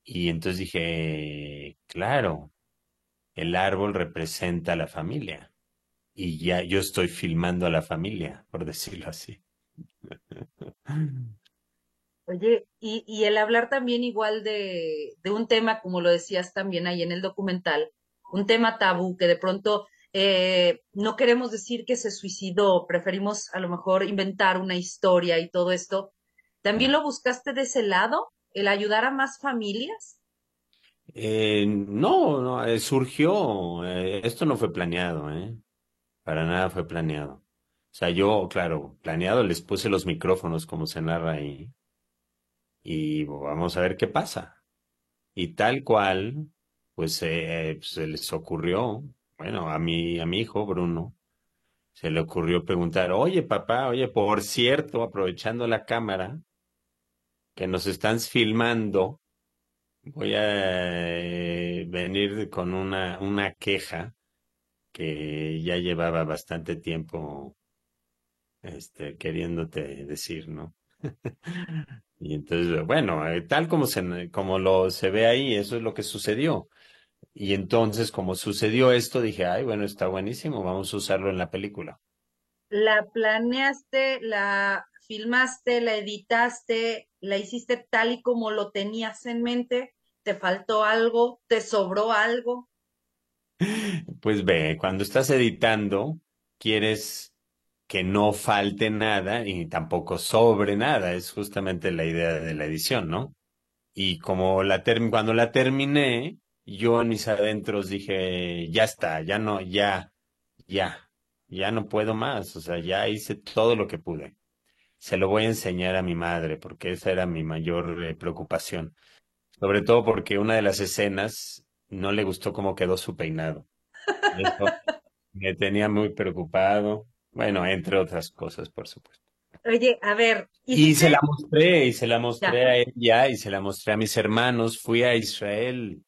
Y entonces dije, claro, el árbol representa a la familia. Y ya yo estoy filmando a la familia, por decirlo así. Oye, y, y el hablar también igual de, de un tema, como lo decías también ahí en el documental, un tema tabú que de pronto eh, no queremos decir que se suicidó, preferimos a lo mejor inventar una historia y todo esto. ¿También lo buscaste de ese lado, el ayudar a más familias? Eh, no, no, eh, surgió, eh, esto no fue planeado, ¿eh? Para nada fue planeado. O sea, yo, claro, planeado les puse los micrófonos como se narra ahí y vamos a ver qué pasa. Y tal cual, pues eh, se les ocurrió, bueno, a mi, a mi hijo Bruno, se le ocurrió preguntar, oye papá, oye, por cierto, aprovechando la cámara, que nos están filmando, voy a eh, venir con una, una queja que ya llevaba bastante tiempo este, queriéndote decir, ¿no? Y entonces, bueno, eh, tal como se, como lo se ve ahí, eso es lo que sucedió. Y entonces, como sucedió esto, dije, ay, bueno, está buenísimo, vamos a usarlo en la película. ¿La planeaste, la filmaste, la editaste, la hiciste tal y como lo tenías en mente? ¿Te faltó algo? ¿Te sobró algo? Pues ve, cuando estás editando, quieres que no falte nada y tampoco sobre nada. Es justamente la idea de la edición, ¿no? Y como la term- cuando la terminé, yo en mis adentros dije, ya está, ya no, ya, ya, ya no puedo más. O sea, ya hice todo lo que pude. Se lo voy a enseñar a mi madre porque esa era mi mayor eh, preocupación. Sobre todo porque una de las escenas no le gustó cómo quedó su peinado. Eso me tenía muy preocupado. Bueno, entre otras cosas, por supuesto. Oye, a ver, Y se la mostré, y se la mostré Ya. a ella, y se la mostré a mis hermanos. Fui a Israel,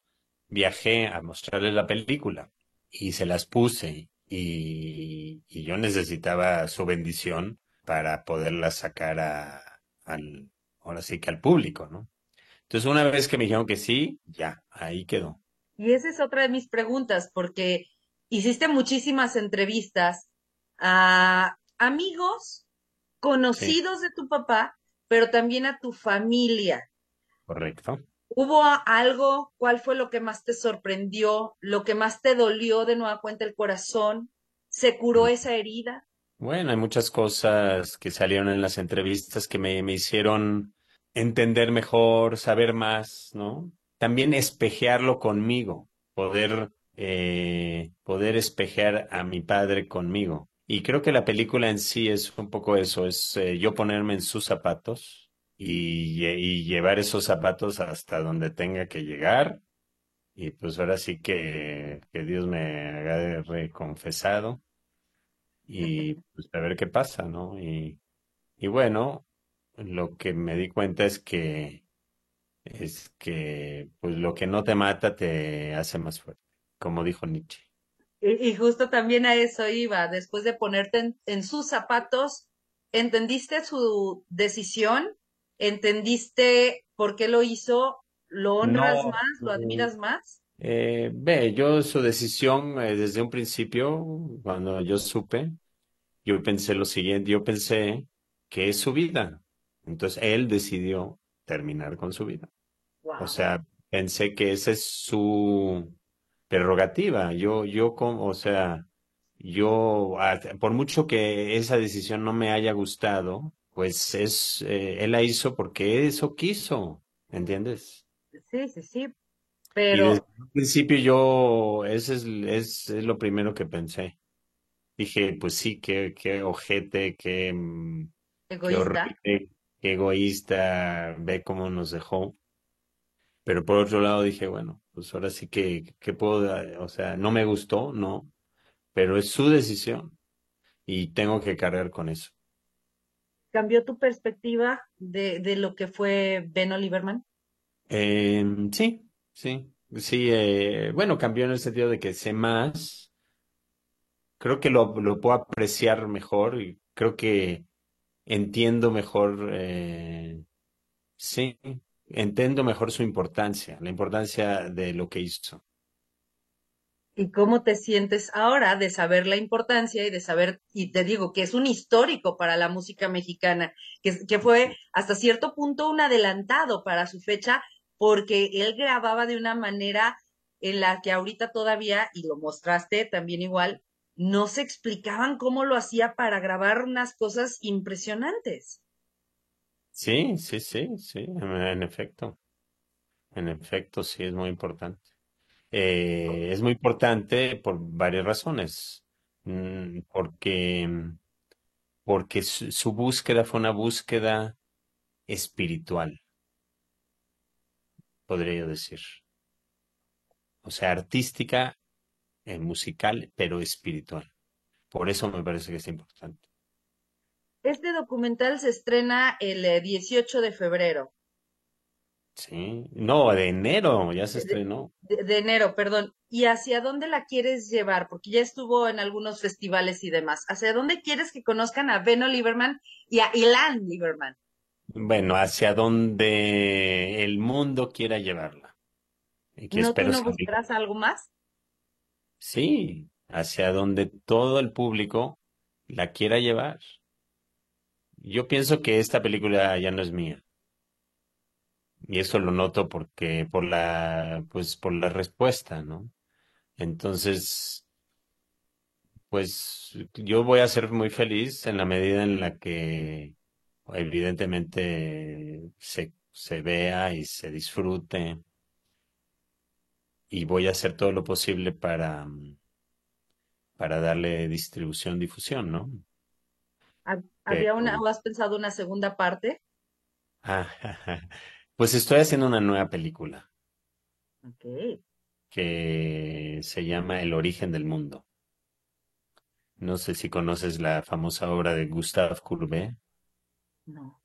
viajé a mostrarles la película, y se las puse, y, y yo necesitaba su bendición para poderla sacar a, al, ahora sí que al público, ¿no? Entonces, una vez que me dijeron que sí, ya, ahí quedó. Y esa es otra de mis preguntas, porque hiciste muchísimas entrevistas a amigos conocidos de tu papá, pero también a tu familia. Correcto. ¿Hubo algo? ¿Cuál fue lo que más te sorprendió? ¿Lo que más te dolió de nueva cuenta el corazón? ¿Se curó esa herida? Bueno, hay muchas cosas que salieron en las entrevistas que me, me hicieron entender mejor, saber más, ¿no? También espejearlo conmigo, poder, eh, poder espejear a mi padre conmigo. Y creo que la película en sí es un poco eso, es eh, yo ponerme en sus zapatos y, lle- y llevar esos zapatos hasta donde tenga que llegar. Y pues ahora sí que, que Dios me haga reconfesado y pues a ver qué pasa, ¿no? Y, y bueno, lo que me di cuenta es que es que pues lo que no te mata te hace más fuerte, como dijo Nietzsche. Y, y justo también a eso iba, después de ponerte en, en sus zapatos, ¿entendiste su decisión? ¿Entendiste por qué lo hizo? ¿Lo honras No, más? ¿Lo admiras más? eh, ve, yo su decisión eh, desde un principio, cuando yo supe, yo pensé lo siguiente, yo pensé que es su vida. Entonces él decidió terminar con su vida. Wow. O sea, pensé que esa es su prerrogativa. Yo, yo, como, o sea, yo, ah, por mucho que esa decisión no me haya gustado, pues es, eh, él la hizo porque eso quiso, ¿entiendes? Sí, sí, sí. Y Pero desde un principio yo, ese es, es, es lo primero que pensé. Dije, pues sí, qué, qué ojete, qué, mm, qué egoísta. horrible, qué egoísta, ve cómo nos dejó. Pero por otro lado dije, bueno, pues ahora sí que, que puedo, o sea, no me gustó, no, pero es su decisión y tengo que cargar con eso. ¿Cambió tu perspectiva de, de lo que fue Ben Oliverman? Eh, sí, sí, sí, eh, bueno, cambió en el sentido de que sé más, creo que lo, lo puedo apreciar mejor y creo que entiendo mejor, eh, sí, entiendo mejor su importancia, la importancia de lo que hizo. ¿Y cómo te sientes ahora de saber la importancia y de saber, y te digo que es un histórico para la música mexicana, que, que fue hasta cierto punto un adelantado para su fecha, porque él grababa de una manera en la que ahorita todavía, y lo mostraste también igual, no se explicaban cómo lo hacía para grabar unas cosas impresionantes. Sí, sí, sí, sí, en efecto. En efecto, sí, es muy importante. Eh, es muy importante por varias razones. Mm, porque, porque su, su búsqueda fue una búsqueda espiritual, podría yo decir. O sea, artística, eh, musical, pero espiritual. Por eso me parece que es importante. Este documental se estrena el eh, 18 de febrero, Sí, no, de enero ya se de, estrenó. de- de enero, perdón. ¿Y hacia dónde la quieres llevar? Porque ya estuvo en algunos festivales y demás. ¿Hacia dónde quieres que conozcan a Beno Lieberman y a Ilan Lieberman? Bueno, hacia donde el mundo quiera llevarla. Y que ¿No tú no buscarás algo más? Sí, hacia donde todo el público la quiera llevar. Yo pienso que esta película ya no es mía. Y eso lo noto porque por la, pues por la respuesta, ¿no? Entonces, pues yo voy a ser muy feliz en la medida en la que evidentemente se, se vea y se disfrute. Y voy a hacer todo lo posible para, para darle distribución, difusión, ¿no? ¿Ha- ¿Había una, o has pensado una segunda parte? ah, pues estoy haciendo una nueva película Ok. que se llama El origen del mundo. No sé si conoces la famosa obra de Gustave Courbet. No.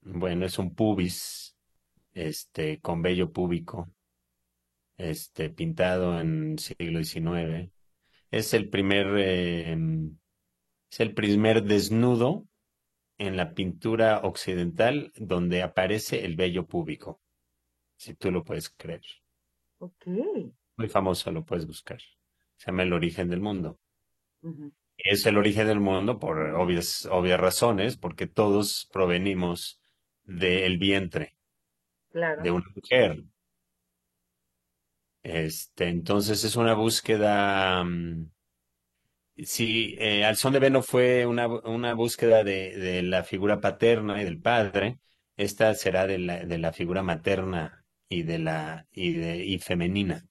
Bueno, es un pubis, este, con vello púbico, este, pintado en siglo XIX. Es el primer, eh, es el primer desnudo en la pintura occidental donde aparece el vello púbico, si tú lo puedes creer. Ok. Muy famoso, lo puedes buscar. Se llama El origen del mundo. Ujú. Es el origen del mundo por obvias, obvias razones, porque todos provenimos del vientre Claro. de una mujer. Este, entonces es una búsqueda. mm, Sí, eh, Al son de Veno fue una, una búsqueda de, de la figura paterna y del padre. Esta será de la, de la figura materna y de la y de y femenina.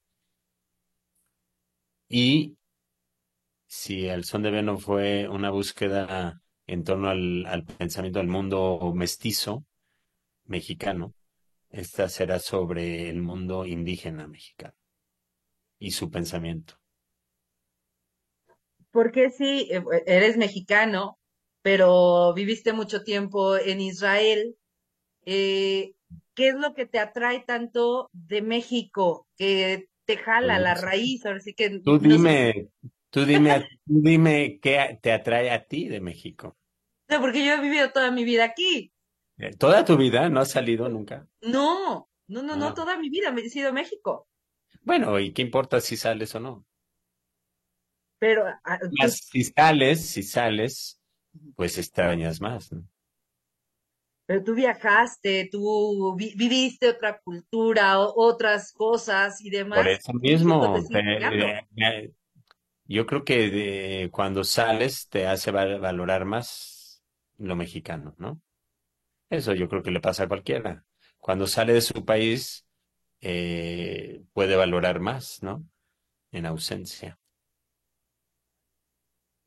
Y si Al son de Veno fue una búsqueda en torno al, al pensamiento del mundo mestizo mexicano, esta será sobre el mundo indígena mexicano y su pensamiento. Porque sí, eh, eres mexicano, pero viviste mucho tiempo en Israel. eh, ¿qué es lo que te atrae tanto de México? Que te jala la Pues, raíz, ahora sí que Tú no sé, dime, tú dime, tú dime qué te atrae a ti de México. no, porque yo he vivido toda mi vida aquí. Eh, Toda tu vida no has salido nunca. No, no, no, no, Ah, toda mi vida me he sido México. bueno, ¿y qué importa si sales o no? Pero ah, tú, Más si sales, si sales, pues extrañas más, ¿no? pero tú viajaste, tú vi- viviste otra cultura, otras cosas y Por demás. eso México te mismo, te- pegando. eh, eh, yo creo que de- cuando sales te hace val- valorar más lo mexicano, ¿no? Eso yo creo que le pasa a cualquiera. Cuando sale de su país, eh, puede valorar más, ¿no? En ausencia.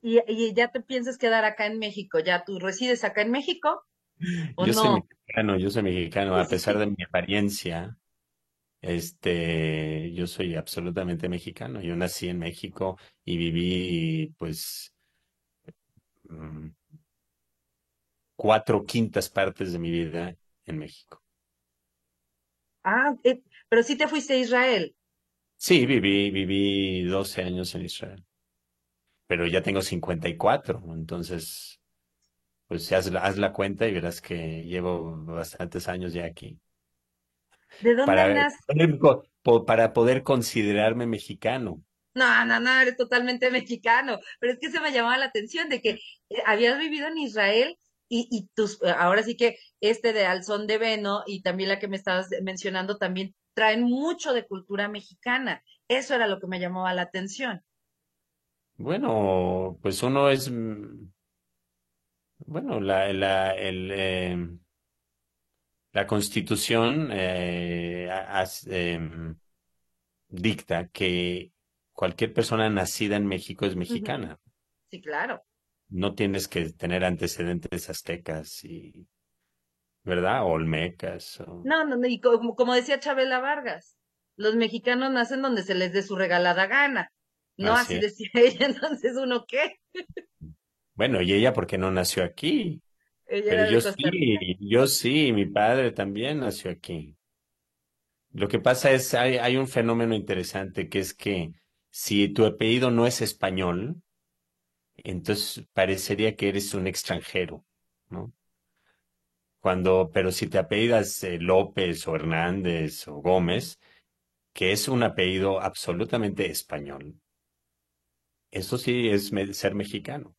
Y, y ya te piensas quedar acá en México, ¿ya tú resides acá en México o Yo soy no? mexicano, yo soy mexicano, Sí, a pesar sí. de mi apariencia, este, yo soy absolutamente mexicano. Yo nací en México y viví, pues, mm, cuatro quintas partes de mi vida en México. Ah, eh, pero sí te fuiste a Israel. Sí, viví, viví 12 años en Israel, pero ya tengo 54, entonces pues haz, la- haz la cuenta y verás que llevo bastantes años ya aquí. ¿De dónde Para, nace? para poder considerarme mexicano. No, no, no, eres totalmente mexicano. Pero es que se me llamaba la atención de que eh, habías vivido en Israel y, y tus, eh, ahora sí que este de Alzón de Veno y también la que me estabas mencionando también traen mucho de cultura mexicana. Eso era lo que me llamaba la atención. Bueno, pues uno es, mm, bueno, la, la, el, eh, la Constitución eh, em, dicta que cualquier persona nacida en México es mexicana. Sí, claro. No tienes que tener antecedentes aztecas y, ¿verdad? O olmecas. o- No, no, no, y como, como decía Chabela Vargas, los mexicanos nacen donde se les dé su regalada gana. No Así decía ella, entonces uno qué. Bueno, y ella porque no nació aquí. Ella Pero yo sí, yo sí, mi padre también nació aquí. Lo que pasa es, hay, hay un fenómeno interesante que es que si tu apellido no es español, entonces parecería que eres un extranjero, ¿no? Cuando, pero si te apellidas eh, López o Hernández o Gómez, que es un apellido absolutamente español, eso sí es me- ser mexicano.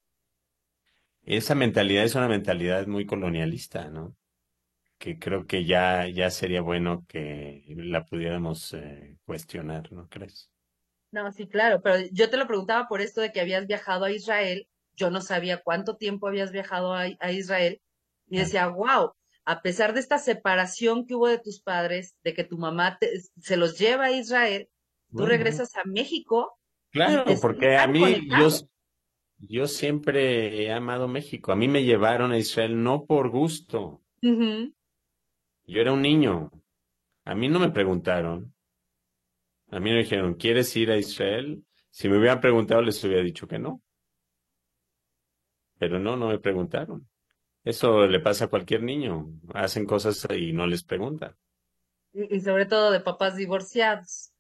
Esa mentalidad es una mentalidad muy colonialista, ¿no? Que creo que ya, ya sería bueno que la pudiéramos eh, cuestionar, ¿no crees? No, sí, claro, pero yo te lo preguntaba por esto de que habías viajado a Israel. Yo no sabía cuánto tiempo habías viajado a, a Israel y Ah. decía, wow, a pesar de esta separación que hubo de tus padres, de que tu mamá te- se los lleva a Israel, tú regresas a México. Claro, porque a mí, yo, conectados. yo siempre he amado México. A mí me llevaron a Israel no por gusto. Yo era un niño. A mí no me preguntaron. A mí me dijeron, ¿quieres ir a Israel? Si me hubieran preguntado, les hubiera dicho que no. Pero no, no me preguntaron. Eso le pasa a cualquier niño. Hacen cosas y no les preguntan. Y, y sobre todo de papás divorciados.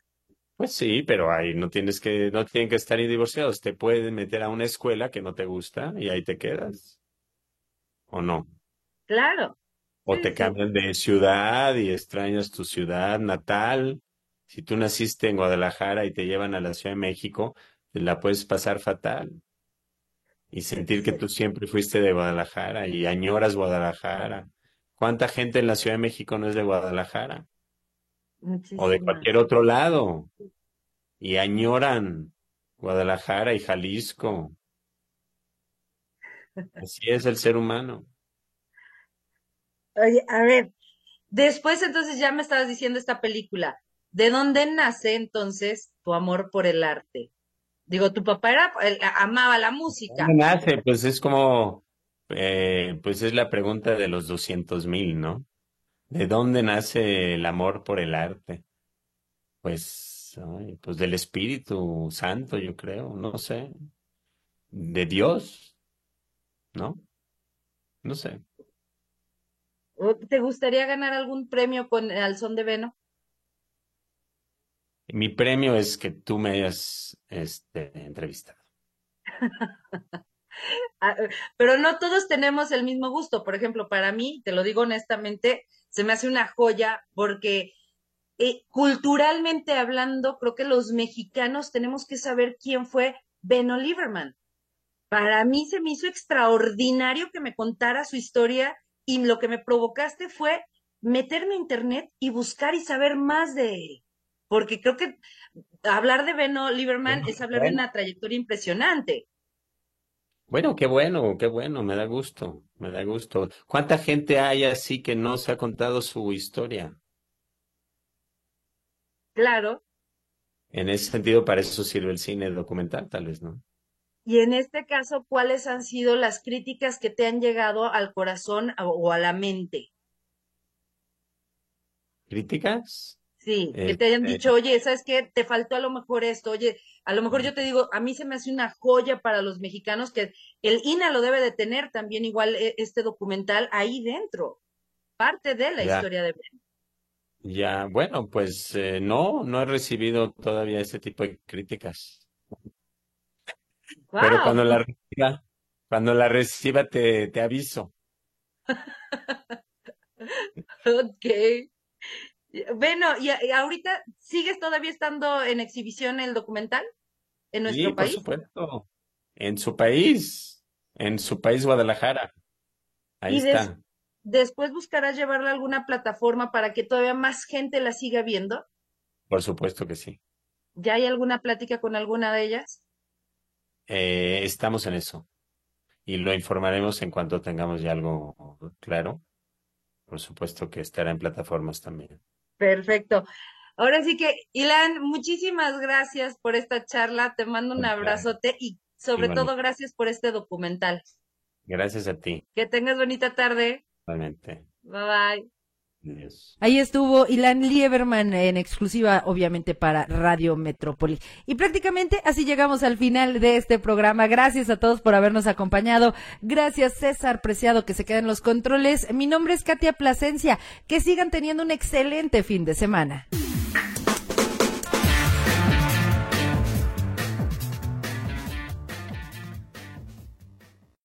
Pues sí, pero ahí no tienes que, no tienen que estar ni divorciados. Te pueden meter a una escuela que no te gusta y ahí te quedas. ¿O no? Claro. O Sí, te sí. cambian de ciudad y extrañas tu ciudad natal. Si tú naciste en Guadalajara y te llevan a la Ciudad de México, te la puedes pasar fatal. Y sentir que tú siempre fuiste de Guadalajara y añoras Guadalajara. ¿Cuánta gente en la Ciudad de México no es de Guadalajara? O de cualquier otro lado. Y añoran Guadalajara y Jalisco. Así es el ser humano. Oye, a ver, después entonces ya me estabas diciendo esta película. ¿De dónde nace entonces tu amor por el arte? Digo, tu papá era, él amaba la música. ¿Dónde nace? Pues es como, eh, pues es la pregunta de los doscientos mil, ¿no? ¿De dónde nace el amor por el arte? Pues, ay, pues del Espíritu Santo, yo creo, no sé. De Dios, ¿no? No sé. ¿O ¿Te gustaría ganar algún premio con Al son de Veno? Mi premio es que tú me hayas este, entrevistado. Ah, Pero no todos tenemos el mismo gusto. Por ejemplo, para mí, te lo digo honestamente, se me hace una joya porque eh, culturalmente hablando, creo que los mexicanos tenemos que saber quién fue Beno Lieberman. Para mí se me hizo extraordinario que me contara su historia y lo que me provocaste fue meterme a internet y buscar y saber más de él. Porque creo que hablar de Beno Lieberman es hablar de una trayectoria impresionante. Bueno, qué bueno, qué bueno, me da gusto, me da gusto. ¿Cuánta gente hay así que no se ha contado su historia? Claro. En ese sentido, para eso sirve el cine documental, tal vez, ¿no? Y en este caso, ¿cuáles han sido las críticas que te han llegado al corazón o- a la mente? ¿Críticas? Sí, que Eh, te hayan eh. dicho, oye, ¿sabes qué? Te faltó a lo mejor esto, oye, a lo mejor yo te digo, a mí se me hace una joya para los mexicanos que el INA lo debe de tener también igual eh, este documental ahí dentro, parte de la Ya. historia de Ben. Ya, bueno, pues eh, no, no he recibido todavía ese tipo de críticas. Pero cuando la reciba, Cuando la reciba te, te aviso. Ok. Bueno, y, y ahorita sigues todavía estando en exhibición el documental en nuestro Sí, por país. supuesto. En su país, en su país Guadalajara. Ahí Y des- está. después buscarás llevarla a alguna plataforma para que todavía más gente la siga viendo. Por supuesto que sí. ¿Ya hay alguna plática con alguna de ellas? Eh, estamos en eso. Y lo informaremos en cuanto tengamos ya algo claro. Por supuesto que estará en plataformas también. Perfecto. Ahora sí que, Ilan, muchísimas gracias por esta charla. Te mando un abrazote y sobre Igualmente. todo gracias por este documental. Gracias a ti, Que tengas bonita tarde. realmente. Bye bye. Ahí estuvo Ilan Lieberman en exclusiva, obviamente, para Radio Metrópoli. Y prácticamente así llegamos al final de este programa. Gracias a todos por habernos acompañado. Gracias, César Preciado, que se queda en los controles. Mi nombre es Katia Plasencia. Que sigan teniendo un excelente fin de semana.